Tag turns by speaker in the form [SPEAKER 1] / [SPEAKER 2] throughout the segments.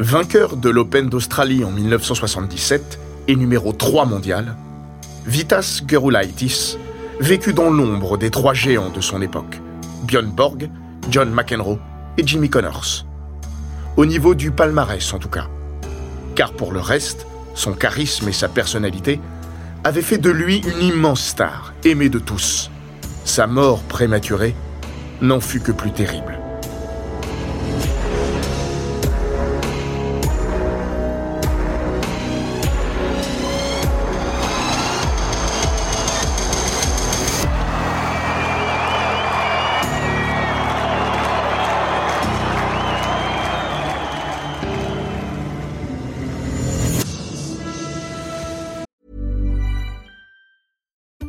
[SPEAKER 1] Vainqueur de l'Open d'Australie en 1977 et numéro 3 mondial, Vitas Gerulaitis vécut dans l'ombre des trois géants de son époque, Björn Borg, John McEnroe et Jimmy Connors. Au niveau du palmarès en tout cas. Car pour le reste, son charisme et sa personnalité avaient fait de lui une immense star, aimée de tous. Sa mort prématurée n'en fut que plus terrible.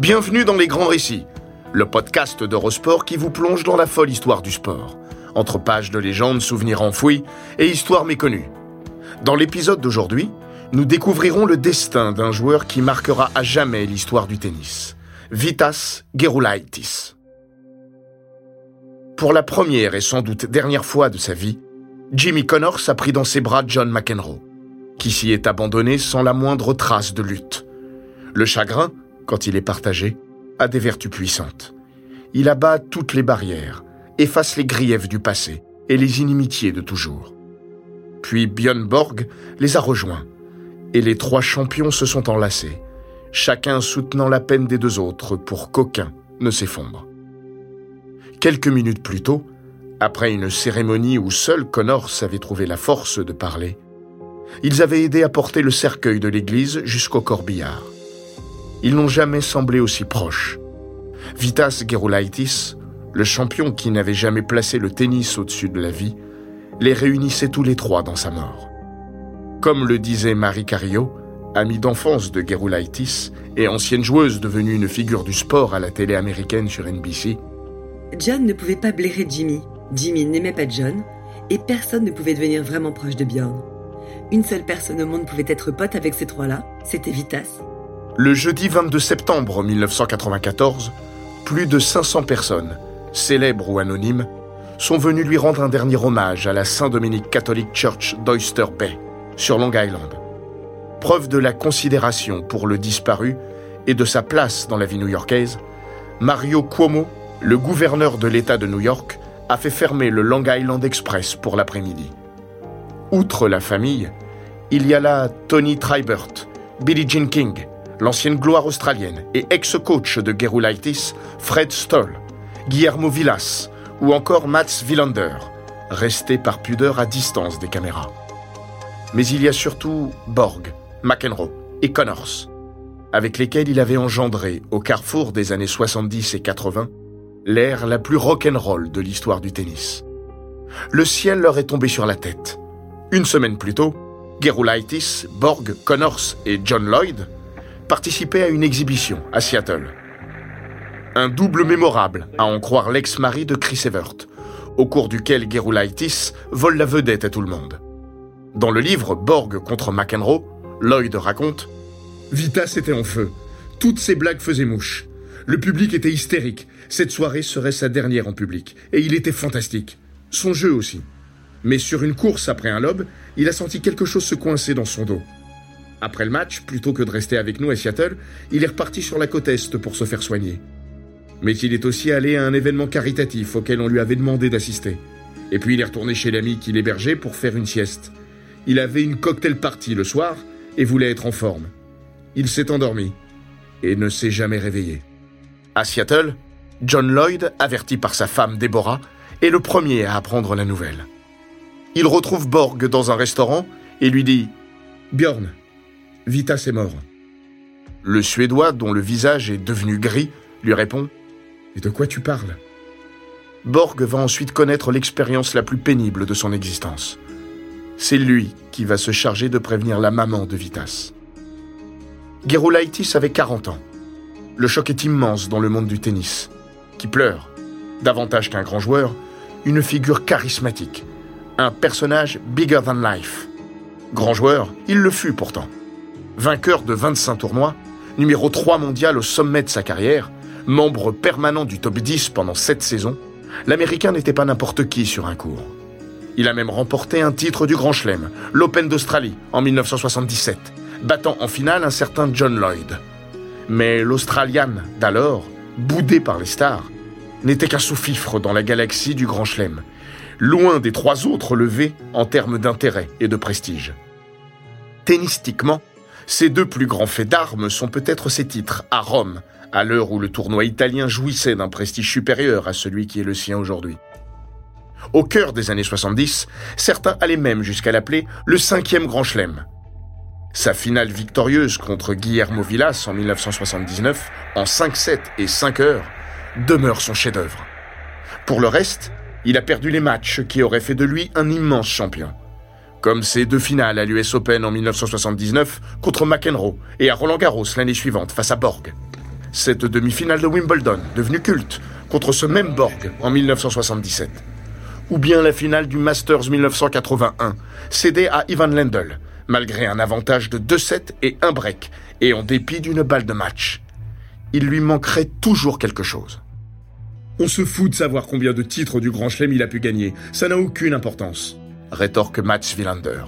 [SPEAKER 1] Bienvenue dans Les Grands Récits, le podcast d'Eurosport qui vous plonge dans la folle histoire du sport, entre pages de légendes, souvenirs enfouis et histoires méconnues. Dans l'épisode d'aujourd'hui, nous découvrirons le destin d'un joueur qui marquera à jamais l'histoire du tennis, Vitas Gerulaitis. Pour la première et sans doute dernière fois de sa vie, Jimmy Connors a pris dans ses bras John McEnroe, qui s'y est abandonné sans la moindre trace de lutte. Le chagrin, quand il est partagé, a des vertus puissantes. Il abat toutes les barrières, efface les griefs du passé et les inimitiés de toujours. Puis Björn Borg les a rejoints, et les trois champions se sont enlacés, chacun soutenant la peine des deux autres pour qu'aucun ne s'effondre. Quelques minutes plus tôt, après une cérémonie où seul Connors avait trouvé la force de parler, ils avaient aidé à porter le cercueil de l'église jusqu'au corbillard. Ils n'ont jamais semblé aussi proches. Vitas Gerulaitis, le champion qui n'avait jamais placé le tennis au-dessus de la vie, les réunissait tous les trois dans sa mort. Comme le disait Marie Carillo, amie d'enfance de Gerulaitis et ancienne joueuse devenue une figure du sport à la télé américaine sur NBC,
[SPEAKER 2] John ne pouvait pas blairer Jimmy. Jimmy n'aimait pas John. Et personne ne pouvait devenir vraiment proche de Bjorn. Une seule personne au monde pouvait être pote avec ces trois-là, c'était Vitas.
[SPEAKER 1] Le jeudi 22 septembre 1994, plus de 500 personnes, célèbres ou anonymes, sont venues lui rendre un dernier hommage à la Saint-Dominique Catholic Church d'Oyster Bay, sur Long Island. Preuve de la considération pour le disparu et de sa place dans la vie new-yorkaise, Mario Cuomo, le gouverneur de l'État de New York, a fait fermer le Long Island Express pour l'après-midi. Outre la famille, il y a là Tony Tribert, Billie Jean King, l'ancienne gloire australienne et ex-coach de Gerulaitis, Fred Stoll, Guillermo Villas ou encore Mats Wilander, restés par pudeur à distance des caméras. Mais il y a surtout Borg, McEnroe et Connors, avec lesquels il avait engendré, au carrefour des années 70 et 80, l'ère la plus rock'n'roll de l'histoire du tennis. Le ciel leur est tombé sur la tête. Une semaine plus tôt, Gerulaitis, Borg, Connors et John Lloyd participaient à une exhibition à Seattle. Un double mémorable, à en croire l'ex-mari de Chris Evert, au cours duquel Gerulaitis vole la vedette à tout le monde. Dans le livre Borg contre McEnroe, Lloyd raconte Vitas était en feu. Toutes ses blagues faisaient mouche. Le public était hystérique. Cette soirée serait sa dernière en public. Et il était fantastique. Son jeu aussi. Mais sur une course après un lob, il a senti quelque chose se coincer dans son dos. Après le match, plutôt que de rester avec nous à Seattle, il est reparti sur la côte Est pour se faire soigner. Mais il est aussi allé à un événement caritatif auquel on lui avait demandé d'assister. Et puis il est retourné chez l'ami qui l'hébergeait pour faire une sieste. Il avait une cocktail party le soir et voulait être en forme. Il s'est endormi et ne s'est jamais réveillé. À Seattle, John Lloyd, averti par sa femme Deborah, est le premier à apprendre la nouvelle. Il retrouve Borg dans un restaurant et lui dit Bjorn, Vitas est mort. Le Suédois, dont le visage est devenu gris, lui répond Et de quoi tu parles? Borg va ensuite connaître l'expérience la plus pénible de son existence. C'est lui qui va se charger de prévenir la maman de Vitas. Gerulaitis avait 40 ans. Le choc est immense dans le monde du tennis, qui pleure, davantage qu'un grand joueur, une figure charismatique, un personnage bigger than life. Grand joueur, il le fut pourtant. Vainqueur de 25 tournois, numéro 3 mondial au sommet de sa carrière, membre permanent du top 10 pendant 7 saisons, l'Américain n'était pas n'importe qui sur un cours. Il a même remporté un titre du Grand Chelem, l'Open d'Australie, en 1977, battant en finale un certain John Lloyd. Mais l'Australian d'alors, boudé par les stars, n'était qu'un sous-fifre dans la galaxie du Grand Chelem, loin des trois autres levés en termes d'intérêt et de prestige. Tennistiquement, ces deux plus grands faits d'armes sont peut-être ses titres à Rome, à l'heure où le tournoi italien jouissait d'un prestige supérieur à celui qui est le sien aujourd'hui. Au cœur des années 70, certains allaient même jusqu'à l'appeler le cinquième Grand Chelem. Sa finale victorieuse contre Guillermo Villas en 1979, en 5-7 et 5 heures, demeure son chef-d'œuvre. Pour le reste, il a perdu les matchs qui auraient fait de lui un immense champion. Comme ses deux finales à l'US Open en 1979 contre McEnroe et à Roland Garros l'année suivante face à Borg. Cette demi-finale de Wimbledon, devenue culte, contre ce même Borg en 1977. Ou bien la finale du Masters 1981, cédée à Ivan Lendl, malgré un avantage de 2-7 et un break, et en dépit d'une balle de match. Il lui manquerait toujours quelque chose. On se fout de savoir combien de titres du Grand Chelem il a pu gagner. Ça n'a aucune importance. Rétorque Mats Wilander.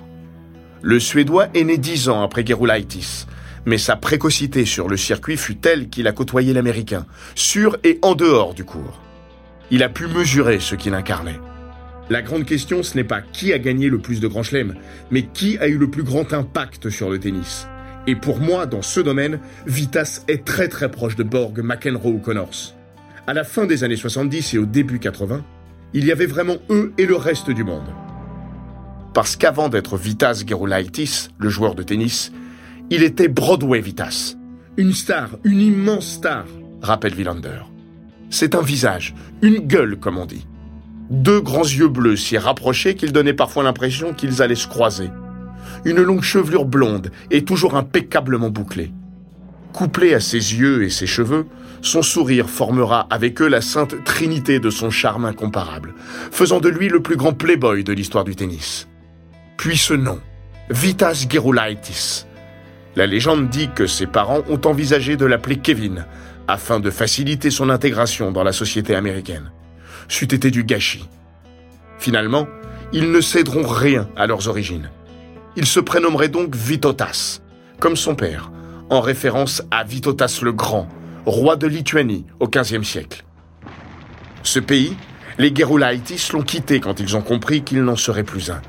[SPEAKER 1] Le Suédois est né dix ans après Gerulaitis, mais sa précocité sur le circuit fut telle qu'il a côtoyé l'Américain, sur et en dehors du cours. Il a pu mesurer ce qu'il incarnait. La grande question, ce n'est pas qui a gagné le plus de Grand Chelem, mais qui a eu le plus grand impact sur le tennis. Et pour moi, dans ce domaine, Vitas est très très proche de Borg, McEnroe ou Connors à la fin des années 70 et au début 80, il y avait vraiment eux et le reste du monde. Parce qu'avant d'être Vitas Gerulaitis, le joueur de tennis, il était Broadway Vitas. Une star, une immense star, rappelle Villander. C'est un visage, une gueule comme on dit. Deux grands yeux bleus si rapprochés qu'ils donnaient parfois l'impression qu'ils allaient se croiser. Une longue chevelure blonde et toujours impeccablement bouclée. Couplé à ses yeux et ses cheveux, son sourire formera avec eux la sainte trinité de son charme incomparable, faisant de lui le plus grand playboy de l'histoire du tennis. Puis ce nom, Vitas Gerulaitis. La légende dit que ses parents ont envisagé de l'appeler Kevin, afin de faciliter son intégration dans la société américaine. C'eût été du gâchis. Finalement, ils ne céderont rien à leurs origines. Il se prénommerait donc Vitotas, comme son père, en référence à Vitotas le Grand, roi de Lituanie au XVe siècle. Ce pays, les Gerulaitis l'ont quitté quand ils ont compris qu'il n'en serait plus un.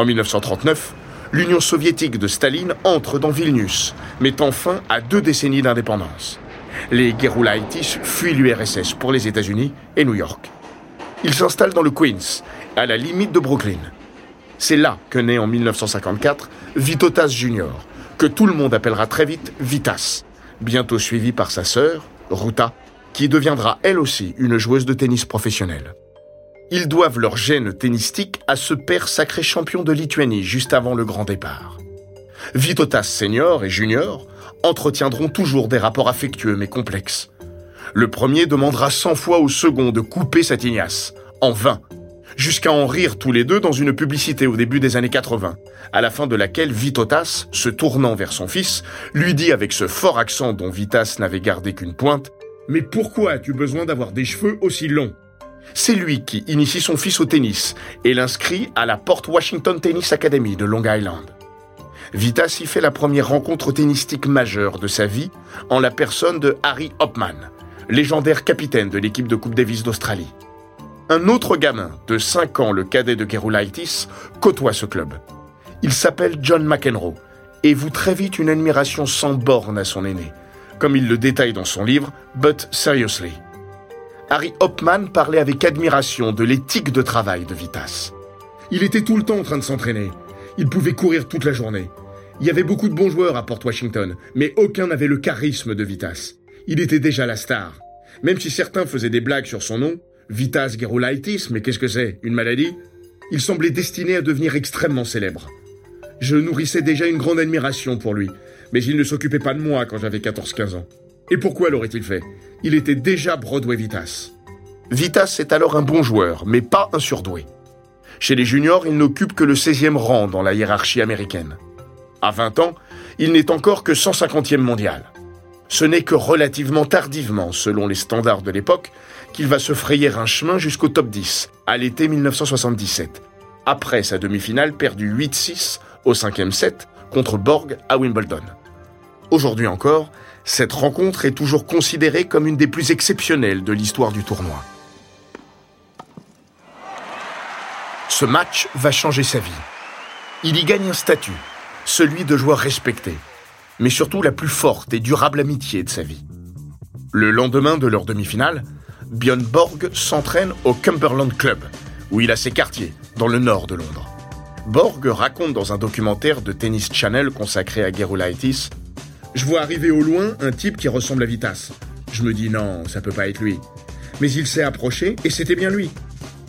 [SPEAKER 1] En 1939, l'Union soviétique de Staline entre dans Vilnius, mettant fin à deux décennies d'indépendance. Les Gerulaitis fuient l'URSS pour les États-Unis et New York. Ils s'installent dans le Queens, à la limite de Brooklyn. C'est là que naît en 1954 Vitotas Jr., que tout le monde appellera très vite Vitas, bientôt suivie par sa sœur, Ruta, qui deviendra elle aussi une joueuse de tennis professionnelle. Ils doivent leur gène tennistique à ce père sacré champion de Lituanie juste avant le grand départ. Vitotas senior et junior entretiendront toujours des rapports affectueux mais complexes. Le premier demandera cent fois au second de couper sa tignasse, en vain, jusqu'à en rire tous les deux dans une publicité au début des années 80, à la fin de laquelle Vitotas, se tournant vers son fils, lui dit avec ce fort accent dont Vitas n'avait gardé qu'une pointe Mais pourquoi as-tu besoin d'avoir des cheveux aussi longs? C'est lui qui initie son fils au tennis et l'inscrit à la Port Washington Tennis Academy de Long Island. Vitas y fait la première rencontre tennistique majeure de sa vie en la personne de Harry Hopman, légendaire capitaine de l'équipe de Coupe Davis d'Australie. Un autre gamin de 5 ans, le cadet de Gerulaitis, côtoie ce club. Il s'appelle John McEnroe et voue très vite une admiration sans borne à son aîné, comme il le détaille dans son livre But Seriously. Harry Hopman parlait avec admiration de l'éthique de travail de Vitas. Il était tout le temps en train de s'entraîner. Il pouvait courir toute la journée. Il y avait beaucoup de bons joueurs à Port Washington, mais aucun n'avait le charisme de Vitas. Il était déjà la star. Même si certains faisaient des blagues sur son nom, Vitas Gerulaitis, mais qu'est-ce que c'est Une maladie? Il semblait destiné à devenir extrêmement célèbre. Je nourrissais déjà une grande admiration pour lui, mais il ne s'occupait pas de moi quand j'avais 14-15 ans. Et pourquoi l'aurait-il fait? Il était déjà Broadway Vitas. Vitas est alors un bon joueur, mais pas un surdoué. Chez les juniors, il n'occupe que le 16e rang dans la hiérarchie américaine. À 20 ans, il n'est encore que 150e mondial. Ce n'est que relativement tardivement, selon les standards de l'époque, qu'il va se frayer un chemin jusqu'au top 10, à l'été 1977, après sa demi-finale perdue 8-6 au cinquième set contre Borg à Wimbledon. Aujourd'hui encore, cette rencontre est toujours considérée comme une des plus exceptionnelles de l'histoire du tournoi. Ce match va changer sa vie. Il y gagne un statut, celui de joueur respecté, mais surtout la plus forte et durable amitié de sa vie. Le lendemain de leur demi-finale, Björn Borg s'entraîne au Cumberland Club, où il a ses quartiers, dans le nord de Londres. Borg raconte dans un documentaire de Tennis Channel consacré à Gerulaitis Je vois arriver au loin un type qui ressemble à Vitas. Je me dis non, ça peut pas être lui. Mais il s'est approché et c'était bien lui.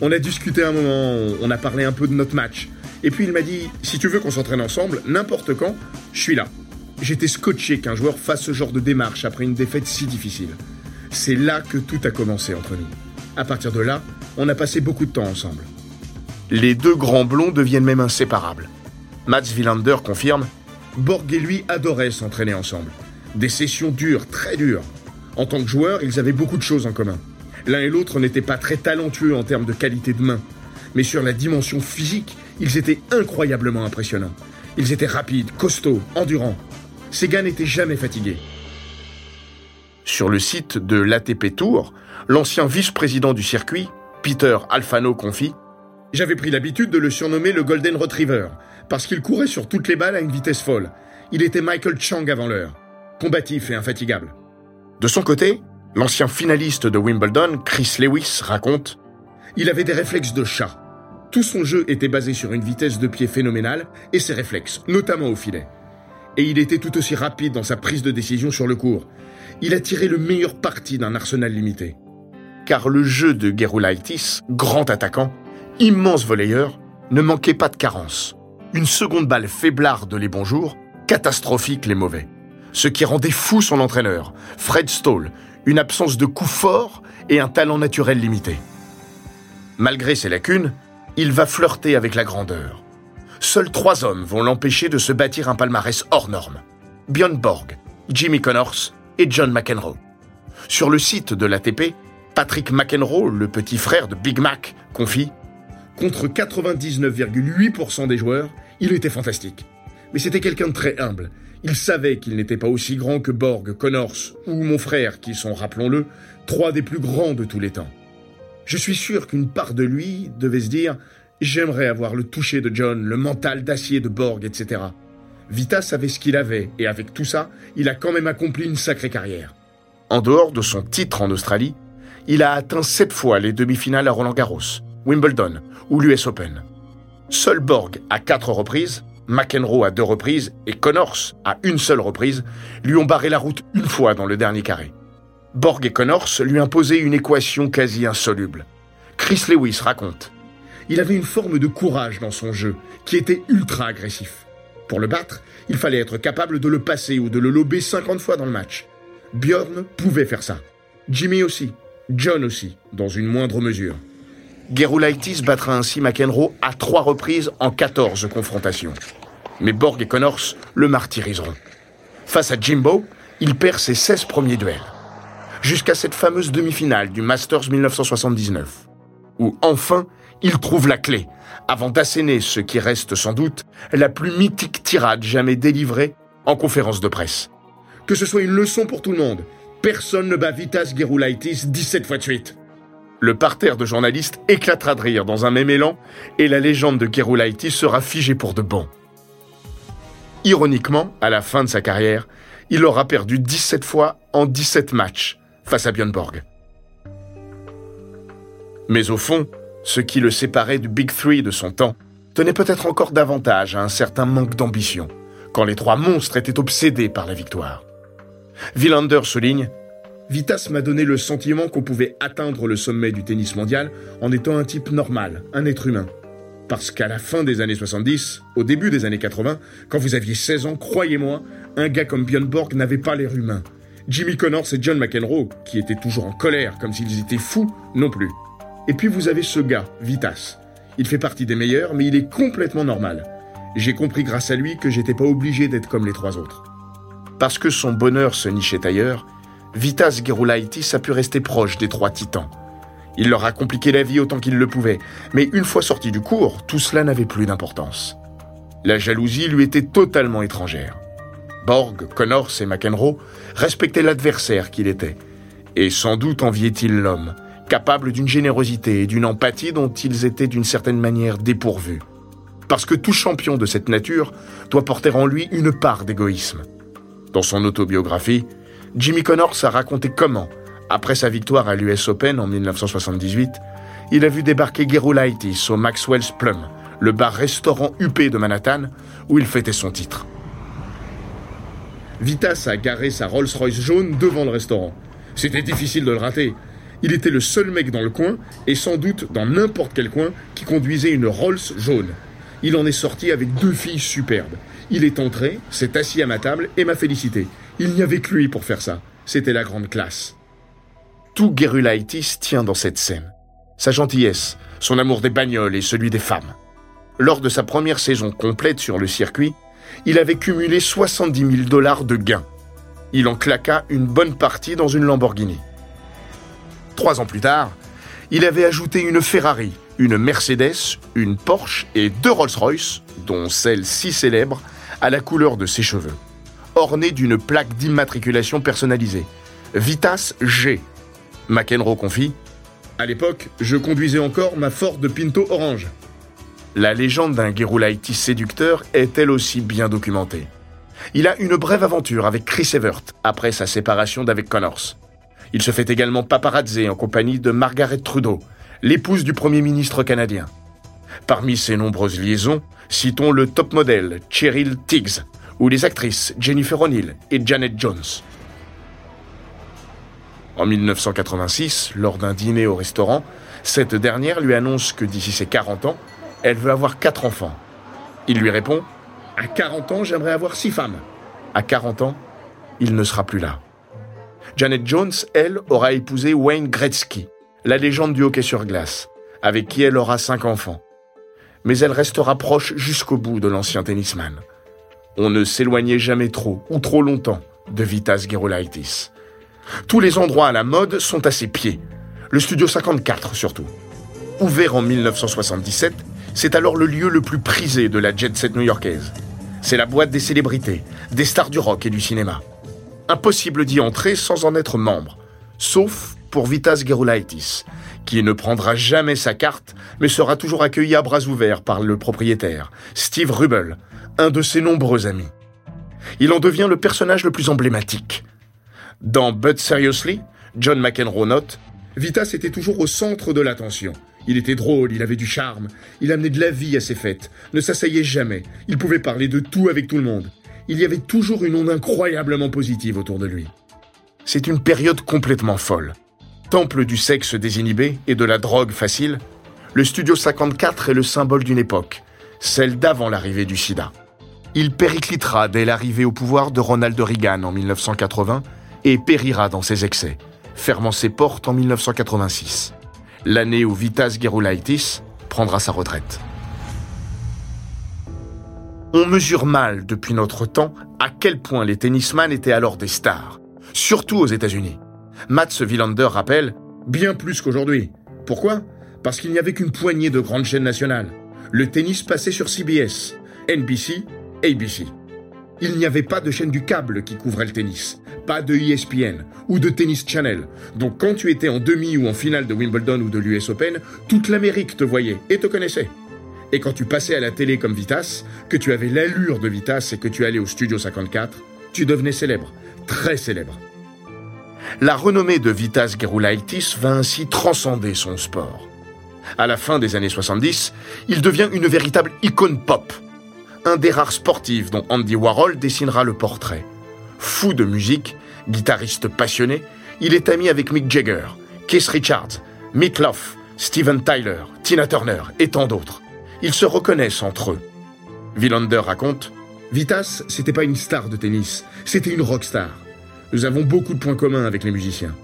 [SPEAKER 1] On a discuté un moment, on a parlé un peu de notre match. Et puis il m'a dit, si tu veux qu'on s'entraîne ensemble, n'importe quand, je suis là. J'étais scotché qu'un joueur fasse ce genre de démarche après une défaite si difficile. C'est là que tout a commencé entre nous. À partir de là, on a passé beaucoup de temps ensemble. Les deux grands blonds deviennent même inséparables. Mats Wilander confirme Borg et lui adoraient s'entraîner ensemble. Des sessions dures, très dures. En tant que joueurs, ils avaient beaucoup de choses en commun. L'un et l'autre n'étaient pas très talentueux en termes de qualité de main, mais sur la dimension physique, ils étaient incroyablement impressionnants. Ils étaient rapides, costauds, endurants. Ces gars n'étaient jamais fatigués. Sur le site de l'ATP Tour, l'ancien vice-président du circuit, Peter Alfano, confie J'avais pris l'habitude de le surnommer le Golden Retriever, parce qu'il courait sur toutes les balles à une vitesse folle. Il était Michael Chang avant l'heure, combatif et infatigable. De son côté, L'ancien finaliste de Wimbledon, Chris Lewis, raconte Il avait des réflexes de chat. Tout son jeu était basé sur une vitesse de pied phénoménale et ses réflexes, notamment au filet. Et il était tout aussi rapide dans sa prise de décision sur le court. Il a tiré le meilleur parti d'un arsenal limité. Car le jeu de Gerulaitis, grand attaquant, immense volleyeur, ne manquait pas de carence. Une seconde balle faiblarde les bons jours, catastrophique les mauvais. Ce qui rendait fou son entraîneur, Fred Stoll, une absence de coup fort et un talent naturel limité. Malgré ses lacunes, il va flirter avec la grandeur. Seuls trois hommes vont l'empêcher de se bâtir un palmarès hors norme. Björn Borg, Jimmy Connors et John McEnroe. Sur le site de l'ATP, Patrick McEnroe, le petit frère de Big Mac, confie Contre 99,8% des joueurs, il était fantastique. Mais c'était quelqu'un de très humble il savait qu'il n'était pas aussi grand que Borg, Connors ou mon frère, qui sont, rappelons-le, trois des plus grands de tous les temps. Je suis sûr qu'une part de lui devait se dire J'aimerais avoir le toucher de John, le mental d'acier de Borg, etc. Vita savait ce qu'il avait, et avec tout ça, il a quand même accompli une sacrée carrière. En dehors de son titre en Australie, il a atteint sept fois les demi-finales à Roland Garros, Wimbledon ou l'US Open. Seul Borg, à quatre reprises, McEnroe à deux reprises et Connors à une seule reprise lui ont barré la route une fois dans le dernier carré. Borg et Connors lui imposaient une équation quasi insoluble. Chris Lewis raconte Il avait une forme de courage dans son jeu qui était ultra agressif. Pour le battre, il fallait être capable de le passer ou de le lober 50 fois dans le match. Björn pouvait faire ça. Jimmy aussi. John aussi, dans une moindre mesure. Gerulaitis battra ainsi McEnroe à trois reprises en 14 confrontations. Mais Borg et Connors le martyriseront. Face à Jimbo, il perd ses 16 premiers duels. Jusqu'à cette fameuse demi-finale du Masters 1979, où enfin il trouve la clé, avant d'asséner ce qui reste sans doute la plus mythique tirade jamais délivrée en conférence de presse. Que ce soit une leçon pour tout le monde, personne ne bat Vitas Gerulaitis 17 fois de suite. Le parterre de journalistes éclatera de rire dans un même élan et la légende de Gerulaitis sera figée pour de bon. Ironiquement, à la fin de sa carrière, il aura perdu 17 fois en 17 matchs face à Björn Borg. Mais au fond, ce qui le séparait du Big Three de son temps tenait peut-être encore davantage à un certain manque d'ambition, quand les trois monstres étaient obsédés par la victoire. Villander souligne Vitas m'a donné le sentiment qu'on pouvait atteindre le sommet du tennis mondial en étant un type normal, un être humain. Parce qu'à la fin des années 70, au début des années 80, quand vous aviez 16 ans, croyez-moi, un gars comme Björn Borg n'avait pas l'air humain. Jimmy Connors et John McEnroe, qui étaient toujours en colère comme s'ils étaient fous, non plus. Et puis vous avez ce gars, Vitas. Il fait partie des meilleurs, mais il est complètement normal. J'ai compris grâce à lui que j'étais pas obligé d'être comme les trois autres. Parce que son bonheur se nichait ailleurs, Vitas Gerulaitis a pu rester proche des trois titans. Il leur a compliqué la vie autant qu'il le pouvait, mais une fois sorti du cours, tout cela n'avait plus d'importance. La jalousie lui était totalement étrangère. Borg, Connors et McEnroe respectaient l'adversaire qu'il était, et sans doute enviaient-ils l'homme, capable d'une générosité et d'une empathie dont ils étaient d'une certaine manière dépourvus. Parce que tout champion de cette nature doit porter en lui une part d'égoïsme. Dans son autobiographie, Jimmy Connors a raconté comment, après sa victoire à l'US Open en 1978, il a vu débarquer Gerulaitis au Maxwell's Plum, le bar-restaurant huppé de Manhattan, où il fêtait son titre. Vitas a garé sa Rolls-Royce jaune devant le restaurant. C'était difficile de le rater. Il était le seul mec dans le coin, et sans doute dans n'importe quel coin, qui conduisait une Rolls jaune. Il en est sorti avec deux filles superbes. Il est entré, s'est assis à ma table et m'a félicité. Il n'y avait que lui pour faire ça. C'était la grande classe. Tout Gerulaitis tient dans cette scène. Sa gentillesse, son amour des bagnoles et celui des femmes. Lors de sa première saison complète sur le circuit, il avait cumulé 70 000 dollars de gains. Il en claqua une bonne partie dans une Lamborghini. Trois ans plus tard, il avait ajouté une Ferrari, une Mercedes, une Porsche et deux Rolls-Royce, dont celle si célèbre, à la couleur de ses cheveux, ornée d'une plaque d'immatriculation personnalisée. Vitas G. McEnroe confie À l'époque, je conduisais encore ma Ford Pinto orange. La légende d'un Gerulaitis séducteur est elle aussi bien documentée. Il a une brève aventure avec Chris Evert après sa séparation d'avec Connors. Il se fait également paparazzi en compagnie de Margaret Trudeau, l'épouse du Premier ministre canadien. Parmi ses nombreuses liaisons, citons le top modèle Cheryl Tiggs ou les actrices Jennifer O'Neill et Janet Jones. En 1986, lors d'un dîner au restaurant, cette dernière lui annonce que d'ici ses 40 ans, elle veut avoir quatre enfants. Il lui répond À 40 ans, j'aimerais avoir six femmes. À 40 ans, il ne sera plus là. Janet Jones, elle, aura épousé Wayne Gretzky, la légende du hockey sur glace, avec qui elle aura cinq enfants. Mais elle restera proche jusqu'au bout de l'ancien tennisman. On ne s'éloignait jamais trop ou trop longtemps de Vitas Gerulaitis. Tous les endroits à la mode sont à ses pieds. Le studio 54 surtout. Ouvert en 1977, c'est alors le lieu le plus prisé de la jet set new-yorkaise. C'est la boîte des célébrités, des stars du rock et du cinéma. Impossible d'y entrer sans en être membre, sauf pour Vitas Gerulaitis, qui ne prendra jamais sa carte, mais sera toujours accueilli à bras ouverts par le propriétaire, Steve Rubel, un de ses nombreux amis. Il en devient le personnage le plus emblématique. Dans But Seriously, John McEnroe note Vitas était toujours au centre de l'attention. Il était drôle, il avait du charme, il amenait de la vie à ses fêtes, ne s'asseyait jamais, il pouvait parler de tout avec tout le monde. Il y avait toujours une onde incroyablement positive autour de lui. C'est une période complètement folle. Temple du sexe désinhibé et de la drogue facile, le Studio 54 est le symbole d'une époque, celle d'avant l'arrivée du sida. Il périclitera dès l'arrivée au pouvoir de Ronald Reagan en 1980 et périra dans ses excès, fermant ses portes en 1986 l'année où Vitas Gerulaitis prendra sa retraite. On mesure mal depuis notre temps à quel point les tennisman étaient alors des stars, surtout aux États-Unis. Mats Wilander rappelle bien plus qu'aujourd'hui. Pourquoi? Parce qu'il n'y avait qu'une poignée de grandes chaînes nationales. Le tennis passait sur CBS, NBC, ABC. Il n'y avait pas de chaîne du câble qui couvrait le tennis pas de ESPN ou de Tennis Channel. Donc quand tu étais en demi ou en finale de Wimbledon ou de l'US Open, toute l'Amérique te voyait et te connaissait. Et quand tu passais à la télé comme Vitas, que tu avais l'allure de Vitas et que tu allais au Studio 54, tu devenais célèbre, très célèbre. La renommée de Vitas Gerulaitis va ainsi transcender son sport. À la fin des années 70, il devient une véritable icône pop. Un des rares sportifs dont Andy Warhol dessinera le portrait. Fou de musique, guitariste passionné, Il est ami avec Mick Jagger, Keith Richards, Mick Love, Steven Tyler, Tina Turner et tant d'autres. Ils se reconnaissent entre eux. Villander raconte Vitas, c'était pas une star de tennis, c'était une rockstar. Nous avons beaucoup de points communs avec les musiciens.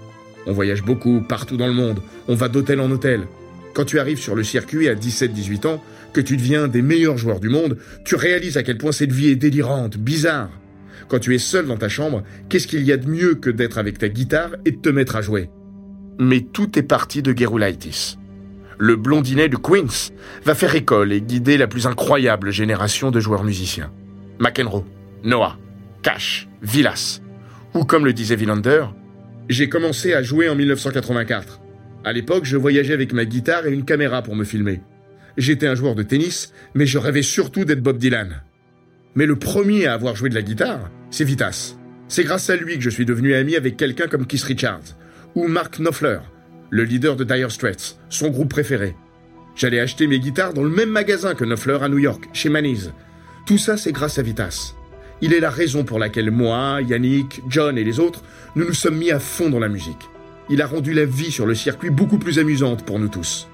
[SPEAKER 1] On voyage beaucoup, partout dans le monde, on va d'hôtel en hôtel. Quand tu arrives sur le circuit à 17-18 ans, que tu deviens des meilleurs joueurs du monde, tu réalises à quel point cette vie est délirante, bizarre. Quand tu es seul dans ta chambre, qu'est-ce qu'il y a de mieux que d'être avec ta guitare et de te mettre à jouer? Mais tout est parti de Gerulaitis. Le blondinet de Queens va faire école et guider la plus incroyable génération de joueurs musiciens. McEnroe, Noah, Cash, Villas. Ou comme le disait Villander, j'ai commencé à jouer en 1984. À l'époque, je voyageais avec ma guitare et une caméra pour me filmer. J'étais un joueur de tennis, mais je rêvais surtout d'être Bob Dylan. Mais le premier à avoir joué de la guitare, c'est Vitas. C'est grâce à lui que je suis devenu ami avec quelqu'un comme Keith Richards, ou Mark Knopfler, le leader de Dire Straits, son groupe préféré. J'allais acheter mes guitares dans le même magasin que Knopfler à New York, chez Manise. Tout ça, c'est grâce à Vitas. Il est la raison pour laquelle moi, Yannick, John et les autres, nous nous sommes mis à fond dans la musique. Il a rendu la vie sur le circuit beaucoup plus amusante pour nous tous.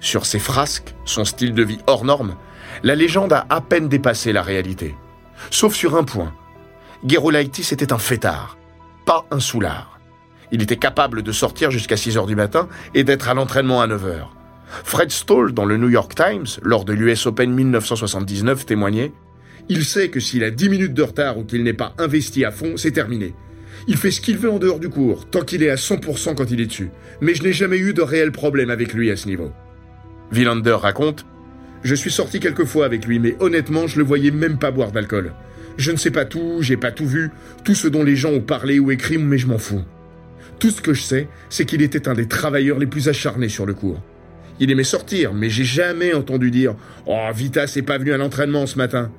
[SPEAKER 1] Sur ses frasques, son style de vie hors norme, la légende a à peine dépassé la réalité. Sauf sur un point. Gerolaitis était un fêtard, pas un soulard. Il était capable de sortir jusqu'à 6 heures du matin et d'être à l'entraînement à 9 heures. Fred Stoll, dans le New York Times, lors de l'US Open 1979, témoignait Il sait que s'il a 10 minutes de retard ou qu'il n'est pas investi à fond, c'est terminé. Il fait ce qu'il veut en dehors du cours, tant qu'il est à 100% quand il est dessus. Mais je n'ai jamais eu de réel problème avec lui à ce niveau. Villander raconte Je suis sorti quelques fois avec lui, mais honnêtement, je le voyais même pas boire d'alcool. Je ne sais pas tout, j'ai pas tout vu, tout ce dont les gens ont parlé ou écrit, mais je m'en fous. Tout ce que je sais, c'est qu'il était un des travailleurs les plus acharnés sur le cours. Il aimait sortir, mais j'ai jamais entendu dire Oh, Vita n'est pas venu à l'entraînement ce matin.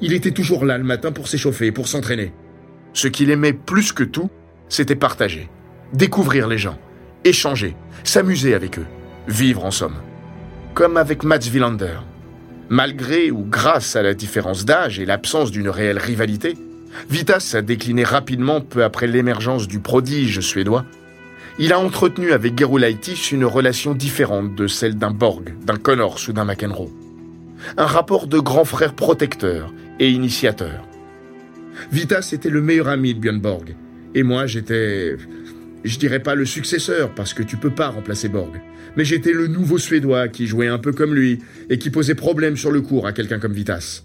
[SPEAKER 1] Il était toujours là le matin pour s'échauffer, pour s'entraîner. Ce qu'il aimait plus que tout, c'était partager, découvrir les gens, échanger, s'amuser avec eux, vivre en somme. Comme avec Mats Wilander. Malgré ou grâce à la différence d'âge et l'absence d'une réelle rivalité, Vitas a décliné rapidement peu après l'émergence du prodige suédois. Il a entretenu avec Gerulaitis une relation différente de celle d'un Borg, d'un Connors ou d'un McEnroe. Un rapport de grand frère protecteur et initiateur. Vitas était le meilleur ami de Björn Borg. Et moi, j'étais, je dirais pas le successeur, parce que tu peux pas remplacer Borg. Mais j'étais le nouveau Suédois qui jouait un peu comme lui et qui posait problème sur le cours à quelqu'un comme Vitas.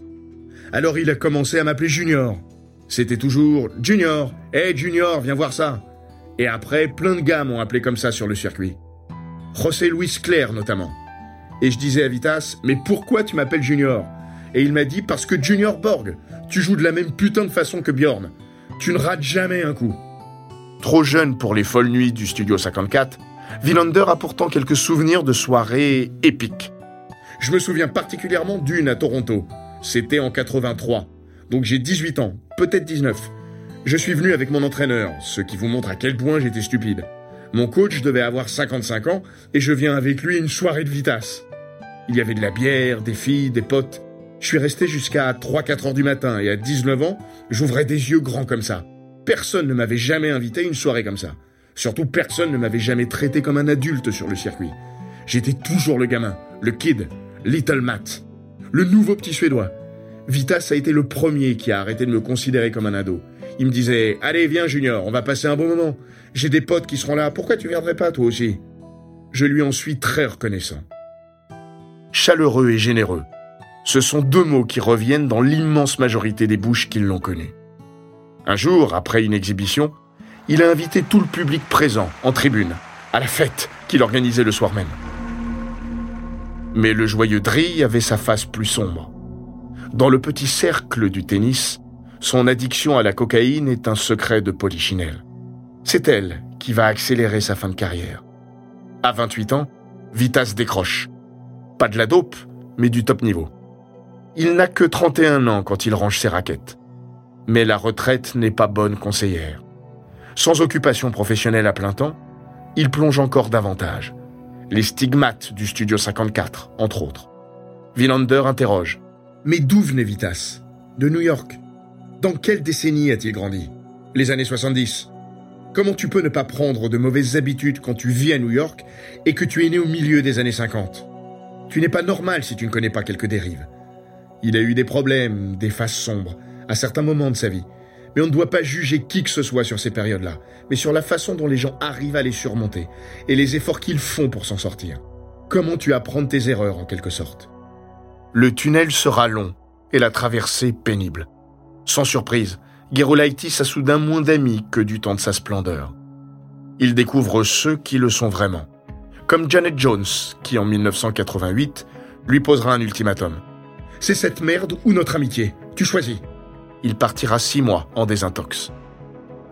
[SPEAKER 1] Alors il a commencé à m'appeler Junior. C'était toujours Junior, hé Junior, viens voir ça. Et après, plein de gars m'ont appelé comme ça sur le circuit. José Luis Claire notamment. Et je disais à Vitas, mais pourquoi tu m'appelles Junior? Et il m'a dit, parce que Junior Borg, tu joues de la même putain de façon que Bjorn. Tu ne rates jamais un coup. Trop jeune pour les folles nuits du Studio 54, Villander a pourtant quelques souvenirs de soirées épiques. Je me souviens particulièrement d'une à Toronto. C'était en 83. Donc j'ai 18 ans, peut-être 19. Je suis venu avec mon entraîneur, ce qui vous montre à quel point j'étais stupide. Mon coach devait avoir 55 ans et je viens avec lui une soirée de vitasse. Il y avait de la bière, des filles, des potes. Je suis resté jusqu'à 3-4 heures du matin et à 19 ans, j'ouvrais des yeux grands comme ça. Personne ne m'avait jamais invité à une soirée comme ça. Surtout personne ne m'avait jamais traité comme un adulte sur le circuit. J'étais toujours le gamin, le kid, Little Matt, le nouveau petit Suédois. Vitas a été le premier qui a arrêté de me considérer comme un ado. Il me disait Allez, viens, Junior, on va passer un bon moment. J'ai des potes qui seront là, pourquoi tu viendrais pas, toi aussi? Je lui en suis très reconnaissant. Chaleureux et généreux, ce sont deux mots qui reviennent dans l'immense majorité des bouches qui l'ont connu. Un jour, après une exhibition, il a invité tout le public présent, en tribune, à la fête qu'il organisait le soir même. Mais le joyeux Dri avait sa face plus sombre. Dans le petit cercle du tennis, son addiction à la cocaïne est un secret de Polichinelle. C'est elle qui va accélérer sa fin de carrière. À 28 ans, Vitas décroche. Pas de la dope, mais du top niveau. Il n'a que 31 ans quand il range ses raquettes. Mais la retraite n'est pas bonne conseillère. Sans occupation professionnelle à plein temps, il plonge encore davantage. Les stigmates du Studio 54, entre autres. Villander interroge. Mais d'où venait Vitas? De New York? Dans quelle décennie a-t-il grandi? Les années 70. Comment tu peux ne pas prendre de mauvaises habitudes quand tu vis à New York et que tu es né au milieu des années 50 Tu n'es pas normal si tu ne connais pas quelques dérives. Il a eu des problèmes, des faces sombres, à certains moments de sa vie. Mais on ne doit pas juger qui que ce soit sur ces périodes-là, mais sur la façon dont les gens arrivent à les surmonter et les efforts qu'ils font pour s'en sortir. Comment tu apprends tes erreurs en quelque sorte? Le tunnel sera long et la traversée pénible. Sans surprise, Gerolaitis a soudain moins d'amis que du temps de sa splendeur. Il découvre ceux qui le sont vraiment. Comme Janet Jones, qui en 1988 lui posera un ultimatum. C'est cette merde ou notre amitié. Tu choisis. Il partira six mois en désintox.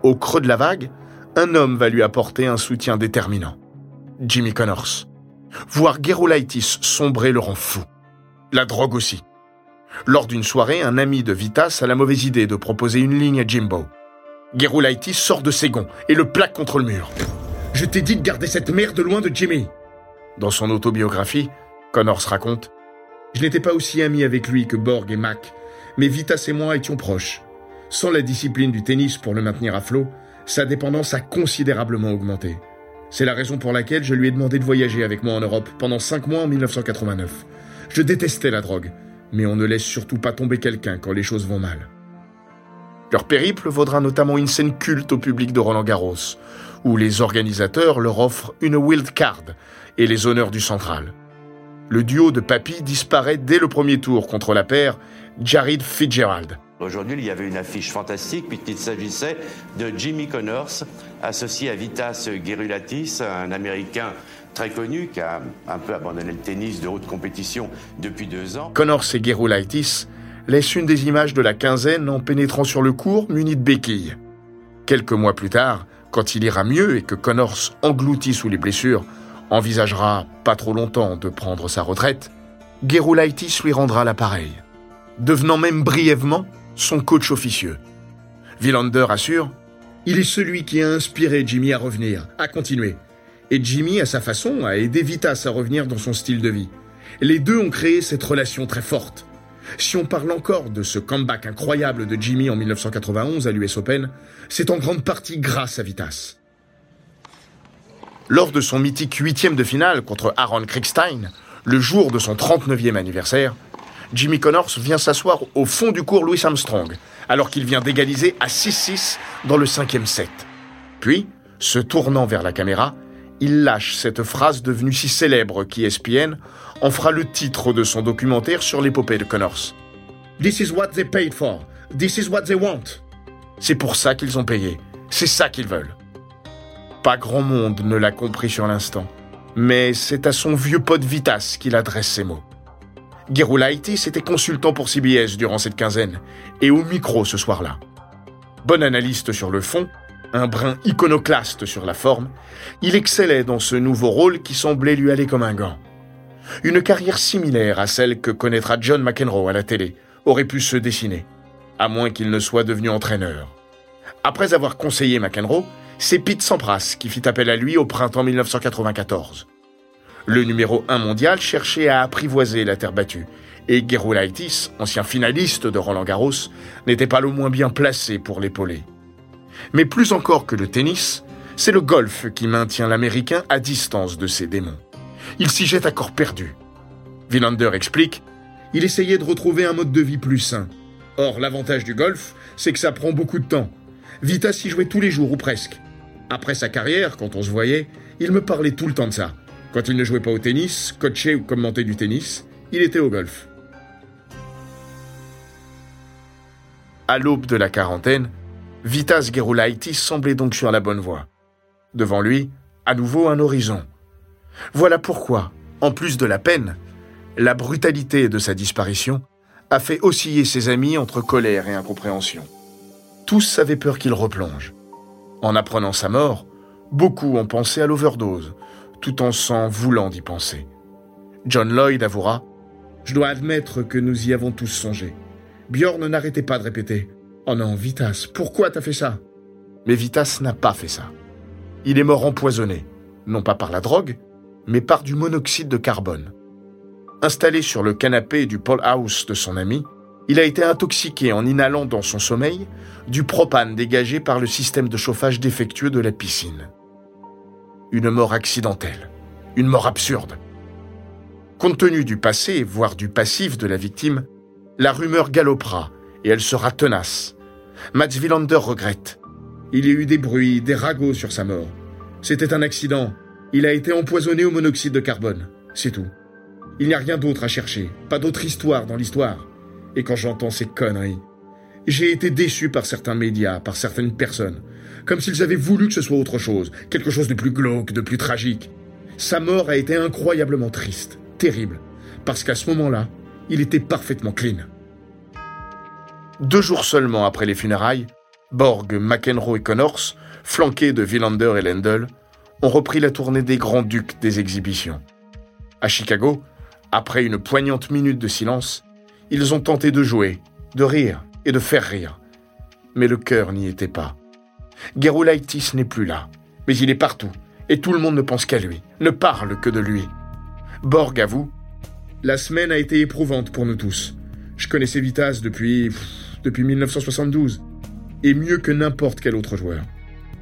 [SPEAKER 1] Au creux de la vague, un homme va lui apporter un soutien déterminant. Jimmy Connors. Voir Gerolaitis sombrer le rend fou. La drogue aussi. Lors d'une soirée, un ami de Vitas a la mauvaise idée de proposer une ligne à Jimbo. Gerolaitis sort de ses gonds et le plaque contre le mur. Je t'ai dit de garder cette merde loin de Jimmy. Dans son autobiographie, Connors raconte Je n'étais pas aussi ami avec lui que Borg et Mac, mais Vitas et moi étions proches. Sans la discipline du tennis pour le maintenir à flot, sa dépendance a considérablement augmenté. C'est la raison pour laquelle je lui ai demandé de voyager avec moi en Europe pendant cinq mois en 1989. Je détestais la drogue, mais on ne laisse surtout pas tomber quelqu'un quand les choses vont mal. Leur périple vaudra notamment une scène culte au public de Roland Garros, où les organisateurs leur offrent une wild card et les honneurs du central. Le duo de Papy disparaît dès le premier tour contre la paire Jared Fitzgerald.
[SPEAKER 3] Aujourd'hui, il y avait une affiche fantastique puisqu'il s'agissait de Jimmy Connors associé à Vitas Gerulatis, un Américain très connu qui a un peu abandonné le tennis de haute compétition depuis deux ans.
[SPEAKER 1] Connors et Gerulaitis laissent une des images de la quinzaine en pénétrant sur le cours muni de béquilles. Quelques mois plus tard, quand il ira mieux et que Connors, englouti sous les blessures, envisagera, pas trop longtemps, de prendre sa retraite, Gerulaitis lui rendra l'appareil, devenant même brièvement son coach officieux. Villander assure Il est celui qui a inspiré Jimmy à revenir, à continuer. Et Jimmy, à sa façon, a aidé Vitas à revenir dans son style de vie. Les deux ont créé cette relation très forte. Si on parle encore de ce comeback incroyable de Jimmy en 1991 à l'US Open, c'est en grande partie grâce à Vitas. Lors de son mythique huitième de finale contre Aaron Kriegstein, le jour de son 39e anniversaire, Jimmy Connors vient s'asseoir au fond du cours Louis Armstrong, alors qu'il vient d'égaliser à 6-6 dans le cinquième set. Puis, se tournant vers la caméra, il lâche cette phrase devenue si célèbre qu'ESPN en fera le titre de son documentaire sur l'épopée de Connors. This is what they paid for. This is what they want. C'est pour ça qu'ils ont payé. C'est ça qu'ils veulent. Pas grand monde ne l'a compris sur l'instant, mais c'est à son vieux pote Vitas qu'il adresse ces mots. Gerulaitis était consultant pour CBS durant cette quinzaine, et au micro ce soir-là. Bon analyste sur le fond, un brin iconoclaste sur la forme, il excellait dans ce nouveau rôle qui semblait lui aller comme un gant. Une carrière similaire à celle que connaîtra John McEnroe à la télé aurait pu se dessiner, à moins qu'il ne soit devenu entraîneur. Après avoir conseillé McEnroe, c'est Pete Sampras qui fit appel à lui au printemps 1994. Le numéro 1 mondial cherchait à apprivoiser la terre battue, et Gerulaitis, ancien finaliste de Roland Garros, n'était pas le moins bien placé pour l'épauler. Mais plus encore que le tennis, c'est le golf qui maintient l'Américain à distance de ses démons. Il s'y jette à corps perdu. Villander explique Il essayait de retrouver un mode de vie plus sain. Or, l'avantage du golf, c'est que ça prend beaucoup de temps. Vitas s'y jouait tous les jours ou presque. Après sa carrière, quand on se voyait, il me parlait tout le temps de ça. Quand il ne jouait pas au tennis, coachait ou commentait du tennis, il était au golf. À l'aube de la quarantaine, Vitas Gerulaitis semblait donc sur la bonne voie. Devant lui, à nouveau un horizon. Voilà pourquoi, en plus de la peine, la brutalité de sa disparition a fait osciller ses amis entre colère et incompréhension. Tous avaient peur qu'il replonge. En apprenant sa mort, beaucoup ont pensé à l'overdose, tout en s'en voulant d'y penser. John Lloyd avouera Je dois admettre que nous y avons tous songé. Bjorn n'arrêtait pas de répéter Oh non, Vitas, pourquoi t'as fait ça? Mais Vitas n'a pas fait ça. Il est mort empoisonné, non pas par la drogue, mais par du monoxyde de carbone. Installé sur le canapé du Paul House de son ami, Il a été intoxiqué en inhalant dans son sommeil du propane dégagé par le système de chauffage défectueux de la piscine. Une mort accidentelle, une mort absurde. Compte tenu du passé, voire du passif de la victime, la rumeur galopera et elle sera tenace. Mats Wilander regrette. Il y a eu des bruits, des ragots sur sa mort. C'était un accident. Il a été empoisonné au monoxyde de carbone. C'est tout. Il n'y a rien d'autre à chercher, pas d'autre histoire dans l'histoire. Et quand j'entends ces conneries, j'ai été déçu par certains médias, par certaines personnes, comme s'ils avaient voulu que ce soit autre chose, quelque chose de plus glauque, de plus tragique. Sa mort a été incroyablement triste, terrible, parce qu'à ce moment-là, il était parfaitement clean. Deux jours seulement après les funérailles, Borg, McEnroe et Connors, flanqués de Villander et Lendl, ont repris la tournée des Grands Ducs des exhibitions. À Chicago, après une poignante minute de silence, ils ont tenté de jouer, de rire, et de faire rire. Mais le cœur n'y était pas. Gerulaitis n'est plus là, mais il est partout, et tout le monde ne pense qu'à lui, ne parle que de lui. Borg avoue, la semaine a été éprouvante pour nous tous. Je connaissais Vitas depuis, depuis 1972, et mieux que n'importe quel autre joueur.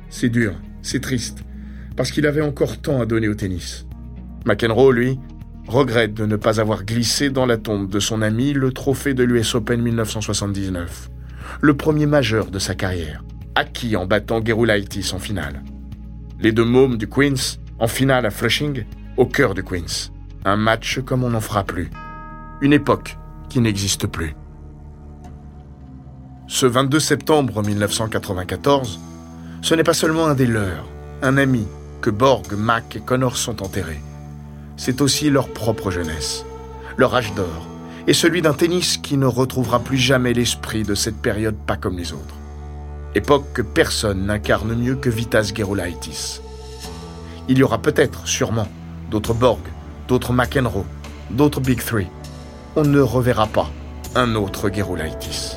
[SPEAKER 1] C'est dur, c'est triste, parce qu'il avait encore tant à donner au tennis. McEnroe, lui, regrette de ne pas avoir glissé dans la tombe de son ami le trophée de l'US Open 1979, le premier majeur de sa carrière, acquis en battant Gerulaitis en finale. Les deux mômes du Queens, en finale à Flushing, au cœur du Queens. Un match comme on n'en fera plus. Une époque qui n'existe plus. Ce 22 septembre 1994, ce n'est pas seulement un des leurs, un ami, Borg, Mac et Connors sont enterrés c'est aussi leur propre jeunesse, leur âge d'or, et celui d'un tennis qui ne retrouvera plus jamais l'esprit de cette période pas comme les autres. Époque que personne n'incarne mieux que Vitas Gerulaitis. Il y aura peut-être, sûrement, d'autres Borg, d'autres McEnroe, d'autres Big Three. On ne reverra pas un autre Gerulaitis.